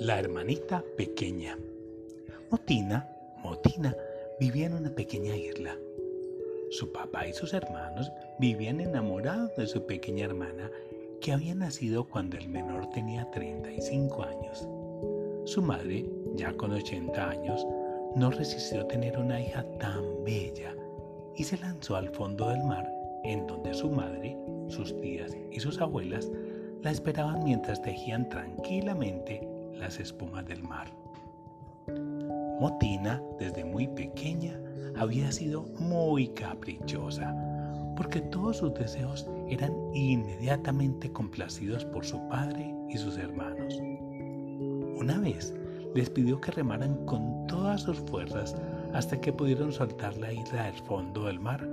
La hermanita pequeña. Motina, Motina, vivía en una pequeña isla. Su papá y sus hermanos vivían enamorados de su pequeña hermana que había nacido cuando el menor tenía 35 años. Su madre, ya con 80 años, no resistió tener una hija tan bella y se lanzó al fondo del mar, en donde su madre, sus tías y sus abuelas la esperaban mientras tejían tranquilamente las espumas del mar. Motina, desde muy pequeña, había sido muy caprichosa, porque todos sus deseos eran inmediatamente complacidos por su padre y sus hermanos. Una vez les pidió que remaran con todas sus fuerzas hasta que pudieron soltar la isla del fondo del mar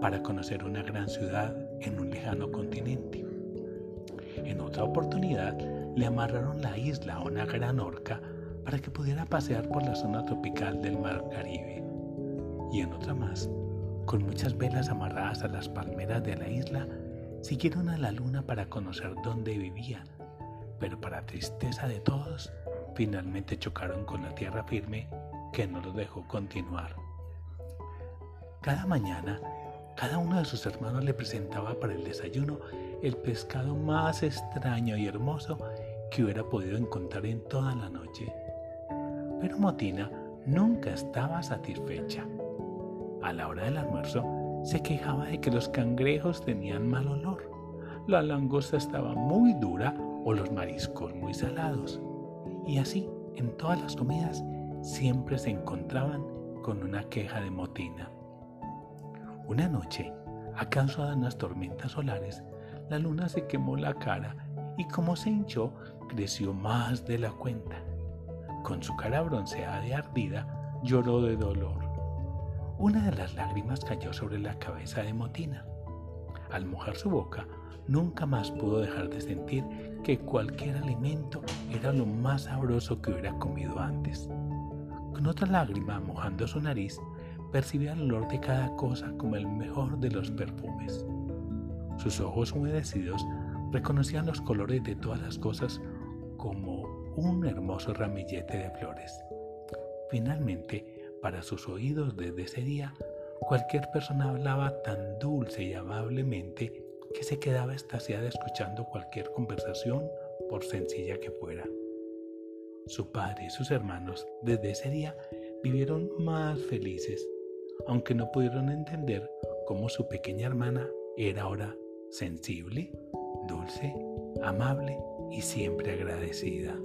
para conocer una gran ciudad en un lejano continente. En otra oportunidad, le amarraron la isla a una gran orca para que pudiera pasear por la zona tropical del mar Caribe. Y en otra más, con muchas velas amarradas a las palmeras de la isla, siguieron a la luna para conocer dónde vivía, pero para tristeza de todos, finalmente chocaron con la tierra firme que no los dejó continuar. Cada mañana, cada uno de sus hermanos le presentaba para el desayuno el pescado más extraño y hermoso que hubiera podido encontrar en toda la noche. Pero Motina nunca estaba satisfecha. A la hora del almuerzo se quejaba de que los cangrejos tenían mal olor, la langosta estaba muy dura o los mariscos muy salados. Y así, en todas las comidas, siempre se encontraban con una queja de Motina. Una noche, a causa de unas tormentas solares, la luna se quemó la cara y como se hinchó, creció más de la cuenta. Con su cara bronceada y ardida, lloró de dolor. Una de las lágrimas cayó sobre la cabeza de Motina. Al mojar su boca, nunca más pudo dejar de sentir que cualquier alimento era lo más sabroso que hubiera comido antes. Con otra lágrima mojando su nariz, percibía el olor de cada cosa como el mejor de los perfumes. Sus ojos humedecidos reconocían los colores de todas las cosas como un hermoso ramillete de flores. Finalmente, para sus oídos desde ese día, cualquier persona hablaba tan dulce y amablemente que se quedaba estasiada escuchando cualquier conversación, por sencilla que fuera. Su padre y sus hermanos desde ese día vivieron más felices, aunque no pudieron entender cómo su pequeña hermana era ahora sensible, dulce, amable y siempre agradecida.